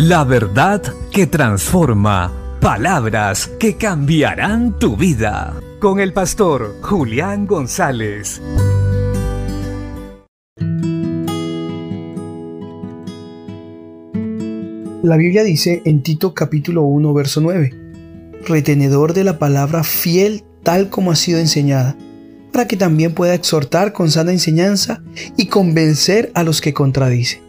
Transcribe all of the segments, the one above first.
La verdad que transforma. Palabras que cambiarán tu vida. Con el pastor Julián González. La Biblia dice en Tito capítulo 1 verso 9, retenedor de la palabra fiel tal como ha sido enseñada, para que también pueda exhortar con sana enseñanza y convencer a los que contradicen.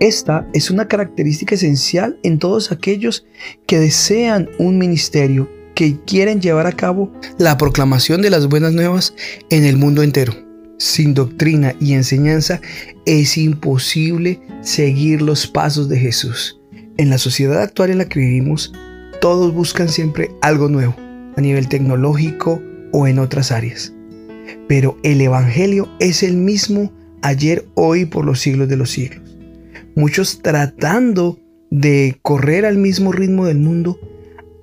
Esta es una característica esencial en todos aquellos que desean un ministerio, que quieren llevar a cabo la proclamación de las buenas nuevas en el mundo entero. Sin doctrina y enseñanza es imposible seguir los pasos de Jesús. En la sociedad actual en la que vivimos, todos buscan siempre algo nuevo, a nivel tecnológico o en otras áreas. Pero el Evangelio es el mismo ayer, hoy, por los siglos de los siglos muchos tratando de correr al mismo ritmo del mundo,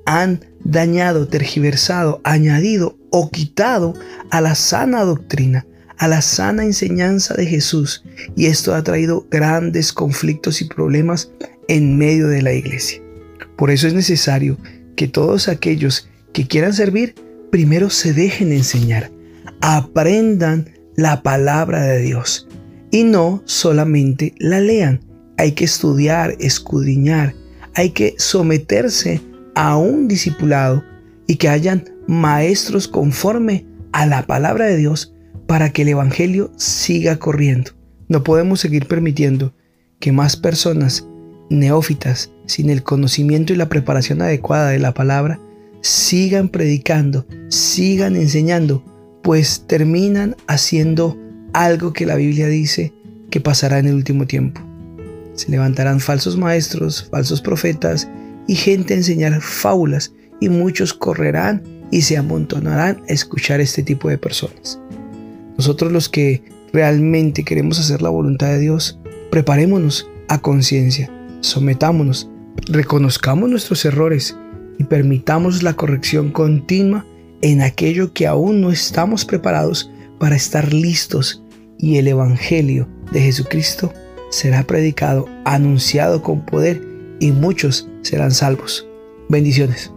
han dañado, tergiversado, añadido o quitado a la sana doctrina, a la sana enseñanza de Jesús. Y esto ha traído grandes conflictos y problemas en medio de la iglesia. Por eso es necesario que todos aquellos que quieran servir, primero se dejen enseñar, aprendan la palabra de Dios y no solamente la lean, hay que estudiar, escudriñar, hay que someterse a un discipulado y que hayan maestros conforme a la palabra de Dios para que el Evangelio siga corriendo. No podemos seguir permitiendo que más personas neófitas, sin el conocimiento y la preparación adecuada de la palabra, sigan predicando, sigan enseñando, pues terminan haciendo algo que la Biblia dice que pasará en el último tiempo. Se levantarán falsos maestros, falsos profetas y gente a enseñar fábulas y muchos correrán y se amontonarán a escuchar este tipo de personas. Nosotros los que realmente queremos hacer la voluntad de Dios, preparémonos a conciencia, sometámonos, reconozcamos nuestros errores y permitamos la corrección continua en aquello que aún no estamos preparados para estar listos y el Evangelio de Jesucristo será predicado, anunciado con poder y muchos serán salvos. Bendiciones.